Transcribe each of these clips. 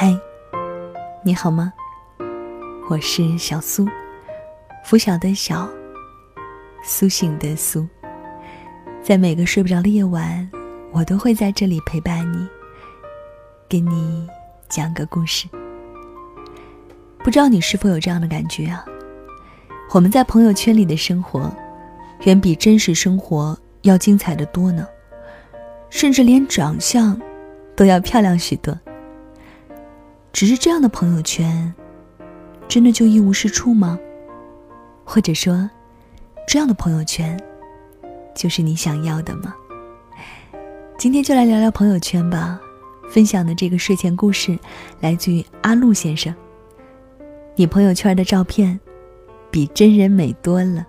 嗨，你好吗？我是小苏，拂晓的晓，苏醒的苏。在每个睡不着的夜晚，我都会在这里陪伴你，给你讲个故事。不知道你是否有这样的感觉啊？我们在朋友圈里的生活，远比真实生活要精彩的多呢，甚至连长相都要漂亮许多。只是这样的朋友圈，真的就一无是处吗？或者说，这样的朋友圈，就是你想要的吗？今天就来聊聊朋友圈吧。分享的这个睡前故事，来自于阿路先生。你朋友圈的照片，比真人美多了。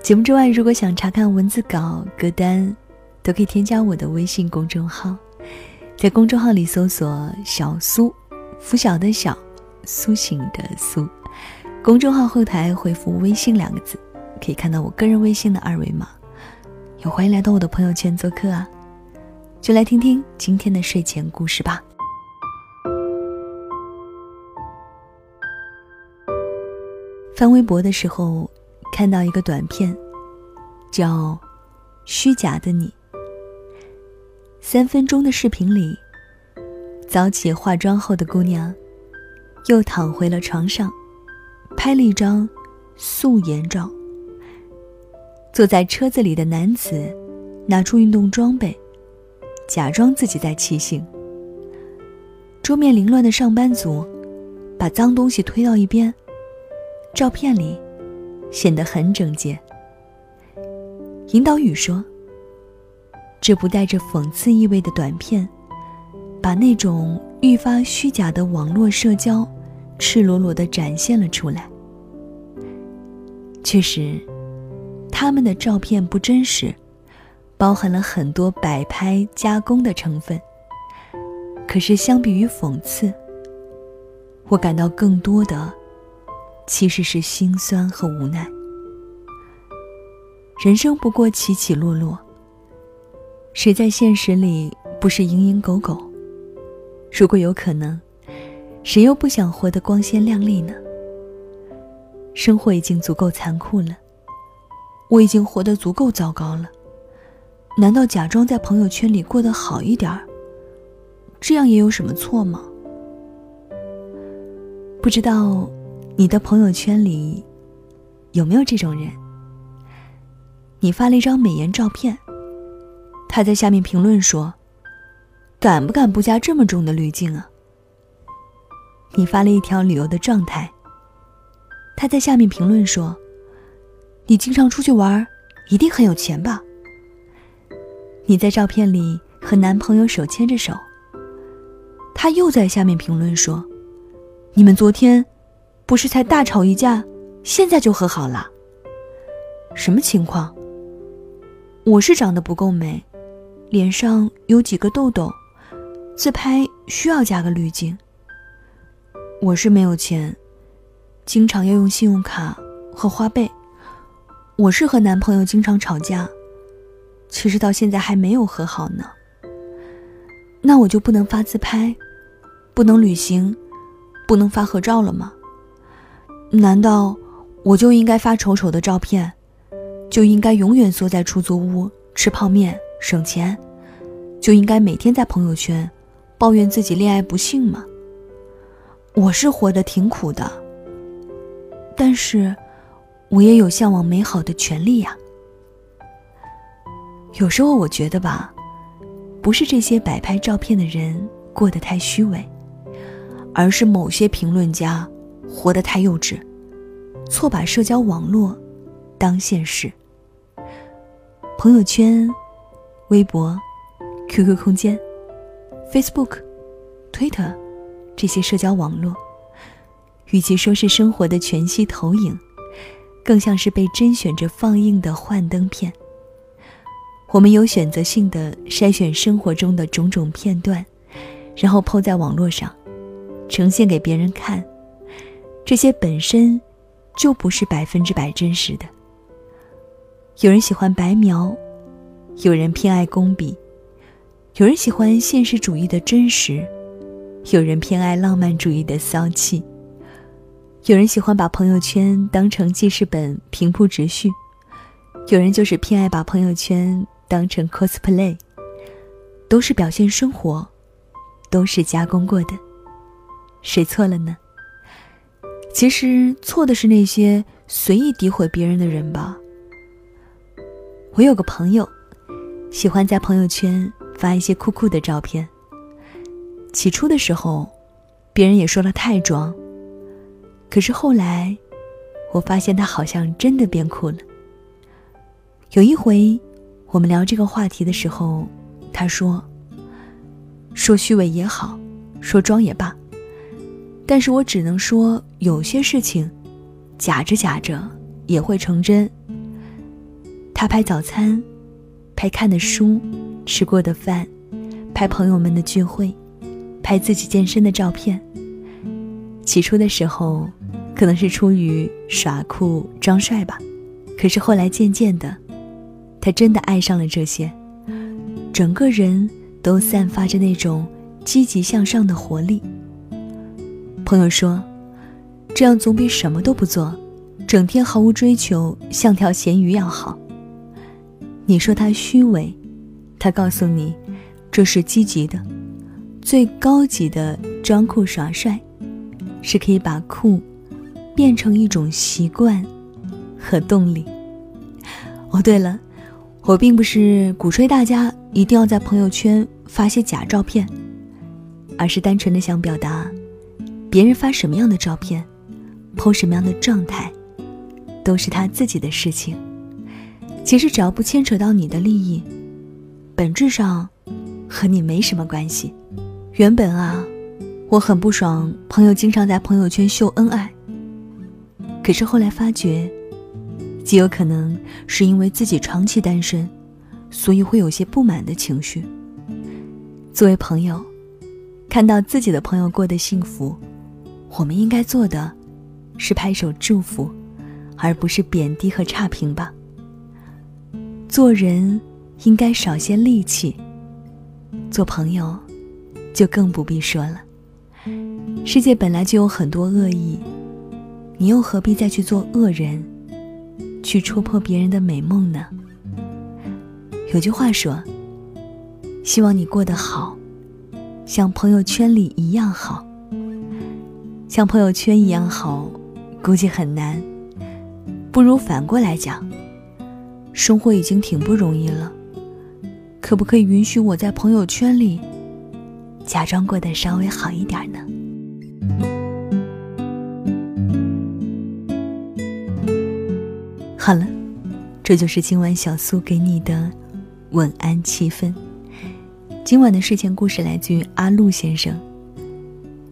节目之外，如果想查看文字稿、歌单，都可以添加我的微信公众号。在公众号里搜索“小苏”，拂晓的晓，苏醒的苏。公众号后台回复“微信”两个字，可以看到我个人微信的二维码。也欢迎来到我的朋友圈做客啊！就来听听今天的睡前故事吧。翻微博的时候，看到一个短片，叫《虚假的你》。三分钟的视频里，早起化妆后的姑娘，又躺回了床上，拍了一张素颜照。坐在车子里的男子，拿出运动装备，假装自己在骑行。桌面凌乱的上班族，把脏东西推到一边，照片里显得很整洁。引导语说。这部带着讽刺意味的短片，把那种愈发虚假的网络社交，赤裸裸地展现了出来。确实，他们的照片不真实，包含了很多摆拍加工的成分。可是，相比于讽刺，我感到更多的其实是心酸和无奈。人生不过起起落落。谁在现实里不是蝇营狗苟？如果有可能，谁又不想活得光鲜亮丽呢？生活已经足够残酷了，我已经活得足够糟糕了，难道假装在朋友圈里过得好一点儿，这样也有什么错吗？不知道你的朋友圈里有没有这种人？你发了一张美颜照片。他在下面评论说：“敢不敢不加这么重的滤镜啊？”你发了一条旅游的状态。他在下面评论说：“你经常出去玩，一定很有钱吧？”你在照片里和男朋友手牵着手。他又在下面评论说：“你们昨天不是才大吵一架，现在就和好了？什么情况？我是长得不够美。”脸上有几个痘痘，自拍需要加个滤镜。我是没有钱，经常要用信用卡和花呗。我是和男朋友经常吵架，其实到现在还没有和好呢。那我就不能发自拍，不能旅行，不能发合照了吗？难道我就应该发丑丑的照片，就应该永远缩在出租屋吃泡面？省钱，就应该每天在朋友圈抱怨自己恋爱不幸吗？我是活得挺苦的，但是我也有向往美好的权利呀。有时候我觉得吧，不是这些摆拍照片的人过得太虚伪，而是某些评论家活得太幼稚，错把社交网络当现实。朋友圈。微博、QQ 空间、Facebook、Twitter，这些社交网络，与其说是生活的全息投影，更像是被甄选着放映的幻灯片。我们有选择性的筛选生活中的种种片段，然后抛在网络上，呈现给别人看。这些本身就不是百分之百真实的。有人喜欢白描。有人偏爱工笔，有人喜欢现实主义的真实，有人偏爱浪漫主义的骚气，有人喜欢把朋友圈当成记事本平铺直叙，有人就是偏爱把朋友圈当成 cosplay，都是表现生活，都是加工过的，谁错了呢？其实错的是那些随意诋毁别人的人吧。我有个朋友，喜欢在朋友圈发一些酷酷的照片。起初的时候，别人也说了太装。可是后来，我发现他好像真的变酷了。有一回，我们聊这个话题的时候，他说：“说虚伪也好，说装也罢，但是我只能说，有些事情，假着假着也会成真。”他拍早餐，拍看的书，吃过的饭，拍朋友们的聚会。拍自己健身的照片。起初的时候，可能是出于耍酷装帅吧，可是后来渐渐的，他真的爱上了这些，整个人都散发着那种积极向上的活力。朋友说，这样总比什么都不做，整天毫无追求，像条咸鱼要好。你说他虚伪，他告诉你，这是积极的。最高级的装酷耍帅，是可以把酷变成一种习惯和动力。哦，对了，我并不是鼓吹大家一定要在朋友圈发些假照片，而是单纯的想表达，别人发什么样的照片，po 什么样的状态，都是他自己的事情。其实只要不牵扯到你的利益，本质上和你没什么关系。原本啊，我很不爽朋友经常在朋友圈秀恩爱。可是后来发觉，极有可能是因为自己长期单身，所以会有些不满的情绪。作为朋友，看到自己的朋友过得幸福，我们应该做的，是拍手祝福，而不是贬低和差评吧。做人应该少些戾气，做朋友。就更不必说了。世界本来就有很多恶意，你又何必再去做恶人，去戳破别人的美梦呢？有句话说：“希望你过得好，像朋友圈里一样好。像朋友圈一样好，估计很难。不如反过来讲，生活已经挺不容易了，可不可以允许我在朋友圈里？”假装过得稍微好一点呢。好了，这就是今晚小苏给你的晚安气氛。今晚的睡前故事来自于阿路先生。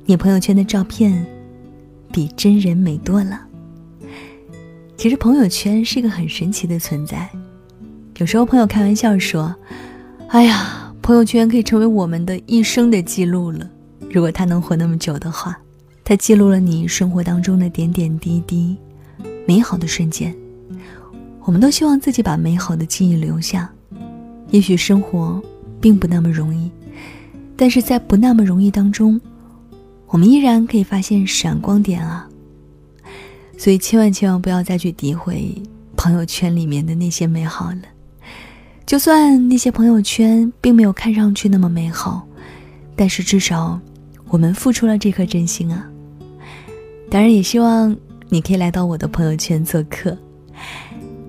你朋友圈的照片比真人美多了。其实朋友圈是一个很神奇的存在。有时候朋友开玩笑说：“哎呀。”朋友圈可以成为我们的一生的记录了。如果它能活那么久的话，它记录了你生活当中的点点滴滴、美好的瞬间。我们都希望自己把美好的记忆留下。也许生活并不那么容易，但是在不那么容易当中，我们依然可以发现闪光点啊。所以千万千万不要再去诋毁朋友圈里面的那些美好了。就算那些朋友圈并没有看上去那么美好，但是至少我们付出了这颗真心啊！当然，也希望你可以来到我的朋友圈做客，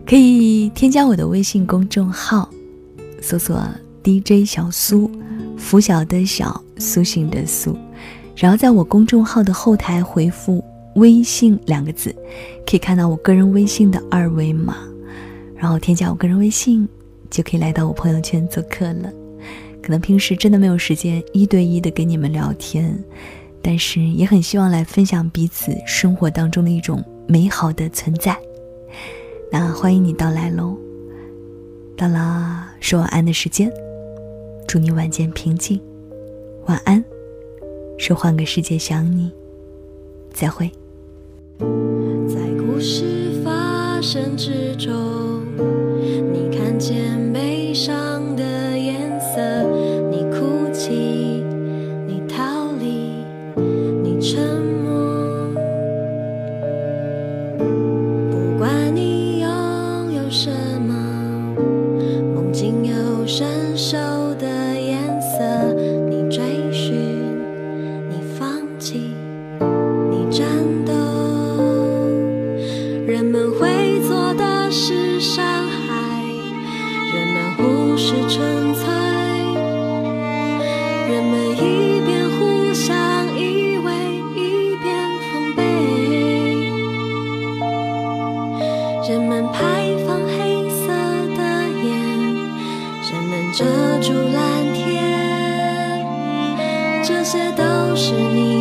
可以添加我的微信公众号，搜索 DJ 小苏，拂晓的小，苏醒的苏，然后在我公众号的后台回复“微信”两个字，可以看到我个人微信的二维码，然后添加我个人微信。就可以来到我朋友圈做客了。可能平时真的没有时间一对一的跟你们聊天，但是也很希望来分享彼此生活当中的一种美好的存在。那欢迎你到来喽！到了说晚安的时间，祝你晚间平静，晚安。说换个世界想你，再会。在故事发生之中你看见悲伤的颜色你哭泣你逃离你沉默。不管你拥有什么梦境有伸手的人们排放黑色的烟人们遮住蓝天这些都是你